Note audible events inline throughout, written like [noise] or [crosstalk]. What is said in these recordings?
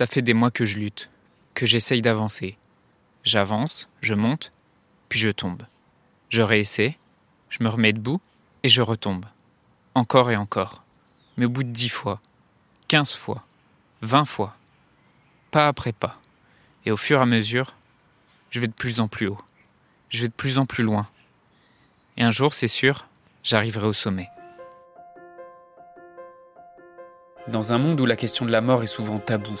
Ça fait des mois que je lutte, que j'essaye d'avancer. J'avance, je monte, puis je tombe. Je réessaie, je me remets debout et je retombe. Encore et encore. Mais au bout de dix fois, quinze fois, vingt fois, pas après pas. Et au fur et à mesure, je vais de plus en plus haut. Je vais de plus en plus loin. Et un jour, c'est sûr, j'arriverai au sommet. Dans un monde où la question de la mort est souvent taboue,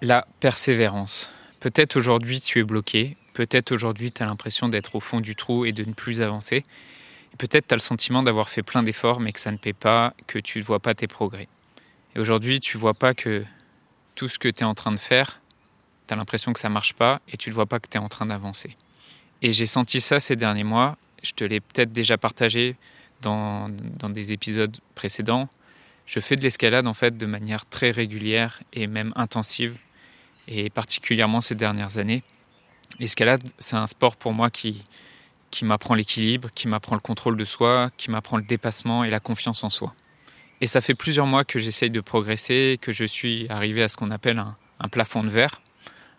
La persévérance. Peut-être aujourd'hui tu es bloqué, peut-être aujourd'hui tu as l'impression d'être au fond du trou et de ne plus avancer. Peut-être tu as le sentiment d'avoir fait plein d'efforts mais que ça ne paie pas, que tu ne vois pas tes progrès. Et aujourd'hui tu vois pas que tout ce que tu es en train de faire, tu as l'impression que ça marche pas et tu ne vois pas que tu es en train d'avancer. Et j'ai senti ça ces derniers mois, je te l'ai peut-être déjà partagé dans, dans des épisodes précédents. Je fais de l'escalade en fait de manière très régulière et même intensive et particulièrement ces dernières années. L'escalade, c'est un sport pour moi qui, qui m'apprend l'équilibre, qui m'apprend le contrôle de soi, qui m'apprend le dépassement et la confiance en soi. Et ça fait plusieurs mois que j'essaye de progresser, que je suis arrivé à ce qu'on appelle un, un, plafond de verre.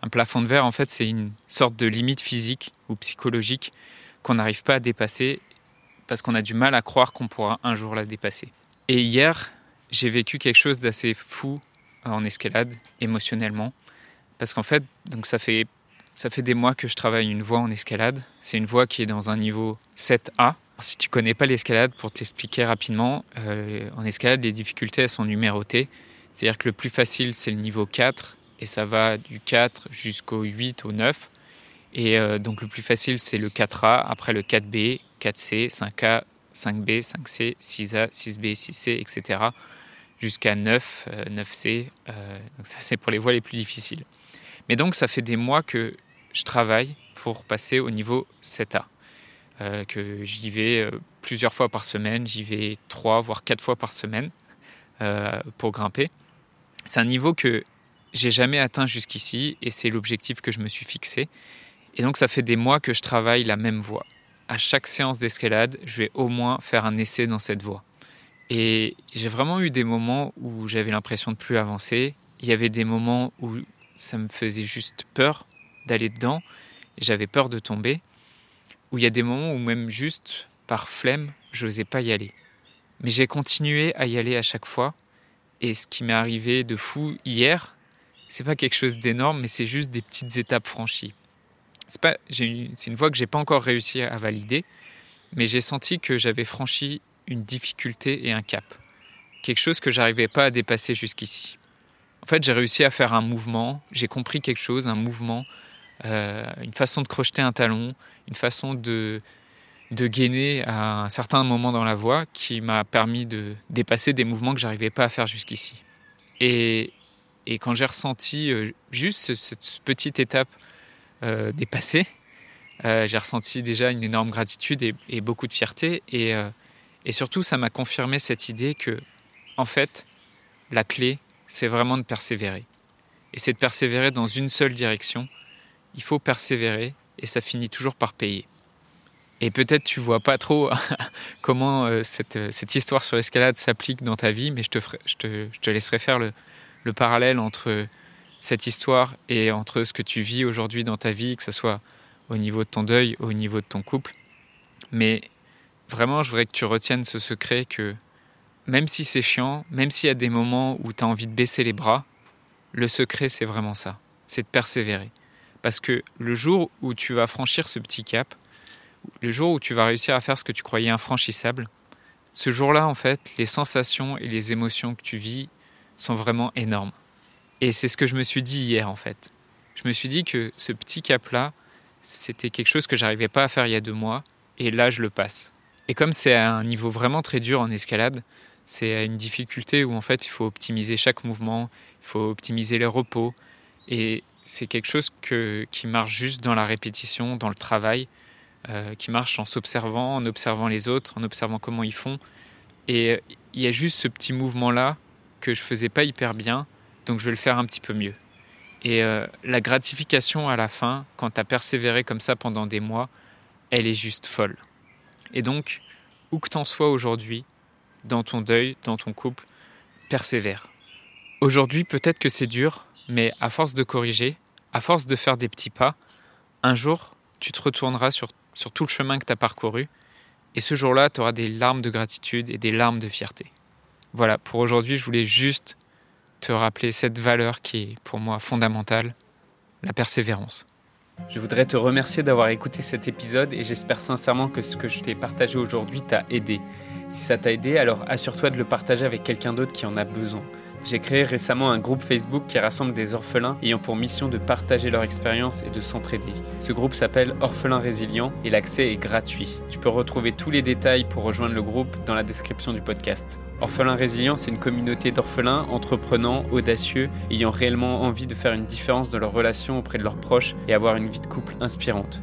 Un plafond de verre, en fait, c'est une sorte de limite physique ou psychologique qu'on n'arrive pas à dépasser parce qu'on a du mal à croire qu'on pourra un jour la dépasser. Et hier, j'ai vécu quelque chose d'assez fou en escalade, émotionnellement. Parce qu'en fait, donc ça fait, ça fait des mois que je travaille une voie en escalade. C'est une voie qui est dans un niveau 7A. Si tu connais pas l'escalade, pour t'expliquer rapidement, euh, en escalade, les difficultés sont numérotées. C'est-à-dire que le plus facile, c'est le niveau 4, et ça va du 4 jusqu'au 8, au 9. Et euh, donc le plus facile, c'est le 4A, après le 4B, 4C, 5A, 5B, 5C, 6A, 6B, 6C, etc. jusqu'à 9, euh, 9C. Euh, donc ça, c'est pour les voies les plus difficiles. Mais donc, ça fait des mois que je travaille pour passer au niveau 7A. Euh, que j'y vais euh, plusieurs fois par semaine, j'y vais trois, voire quatre fois par semaine euh, pour grimper. C'est un niveau que j'ai jamais atteint jusqu'ici et c'est l'objectif que je me suis fixé. Et donc, ça fait des mois que je travaille la même voie. À chaque séance d'escalade, je vais au moins faire un essai dans cette voie. Et j'ai vraiment eu des moments où j'avais l'impression de plus avancer. Il y avait des moments où ça me faisait juste peur d'aller dedans, j'avais peur de tomber, où il y a des moments où même juste par flemme, je n'osais pas y aller. Mais j'ai continué à y aller à chaque fois, et ce qui m'est arrivé de fou hier, c'est pas quelque chose d'énorme, mais c'est juste des petites étapes franchies. C'est pas, une, une voie que j'ai pas encore réussi à valider, mais j'ai senti que j'avais franchi une difficulté et un cap, quelque chose que j'arrivais pas à dépasser jusqu'ici. Fait, j'ai réussi à faire un mouvement, j'ai compris quelque chose, un mouvement, euh, une façon de crocheter un talon, une façon de, de gainer à un certain moment dans la voie qui m'a permis de dépasser des mouvements que j'arrivais pas à faire jusqu'ici. Et, et, quand j'ai ressenti euh, juste cette petite étape euh, dépassée, j'ai ressenti déjà une énorme gratitude et, et beaucoup de fierté. Et, et surtout, ça m'a confirmé cette idée que, en fait, la clé, c'est vraiment de persévérer. Et c'est de persévérer dans une seule direction. Il faut persévérer et ça finit toujours par payer. Et peut-être tu vois pas trop [laughs] comment euh, cette, cette, histoire sur l'escalade s'applique dans ta vie, mais je te, je te, je te laisserai faire le, le, parallèle entre cette histoire et entre ce que tu vis aujourd'hui dans ta vie, que ce soit au niveau de ton deuil, au niveau de ton couple. Mais vraiment, je voudrais que tu retiennes ce secret que même si c'est chiant, même s'il y a des moments où tu as envie de baisser les bras, le secret, c'est vraiment ça. C'est de persévérer. Parce que le jour où tu vas franchir ce petit cap, le jour où tu vas réussir à faire ce que tu croyais infranchissable, ce jour-là, en fait, les sensations et les émotions que tu vis sont vraiment énormes. Et c'est ce que je me suis dit hier, en fait. Je me suis dit que ce petit cap-là, c'était quelque chose que j'arrivais pas à faire il y a deux mois, et là, je le passe. Et comme c'est à un niveau vraiment très dur en escalade, c'est une difficulté où en fait il faut optimiser chaque mouvement, il faut optimiser les repos. Et c'est quelque chose que, qui marche juste dans la répétition, dans le travail, euh, qui marche en s'observant, en observant les autres, en observant comment ils font. Et il y a juste ce petit mouvement-là que je faisais pas hyper bien, donc je vais le faire un petit peu mieux. Et euh, la gratification à la fin, quand tu as persévéré comme ça pendant des mois, elle est juste folle. Et donc, où que t'en sois aujourd'hui, dans ton deuil, dans ton couple, persévère. Aujourd'hui, peut-être que c'est dur, mais à force de corriger, à force de faire des petits pas, un jour, tu te retourneras sur, sur tout le chemin que tu as parcouru, et ce jour-là, tu auras des larmes de gratitude et des larmes de fierté. Voilà, pour aujourd'hui, je voulais juste te rappeler cette valeur qui est pour moi fondamentale, la persévérance. Je voudrais te remercier d'avoir écouté cet épisode et j'espère sincèrement que ce que je t'ai partagé aujourd'hui t'a aidé. Si ça t'a aidé, alors assure-toi de le partager avec quelqu'un d'autre qui en a besoin. J'ai créé récemment un groupe Facebook qui rassemble des orphelins ayant pour mission de partager leur expérience et de s'entraider. Ce groupe s'appelle Orphelins Résilients et l'accès est gratuit. Tu peux retrouver tous les détails pour rejoindre le groupe dans la description du podcast. Orphelins Résilients, c'est une communauté d'orphelins entreprenants, audacieux, ayant réellement envie de faire une différence dans leurs relations auprès de leurs proches et avoir une vie de couple inspirante.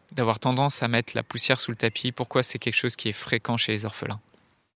d'avoir tendance à mettre la poussière sous le tapis, pourquoi c'est quelque chose qui est fréquent chez les orphelins?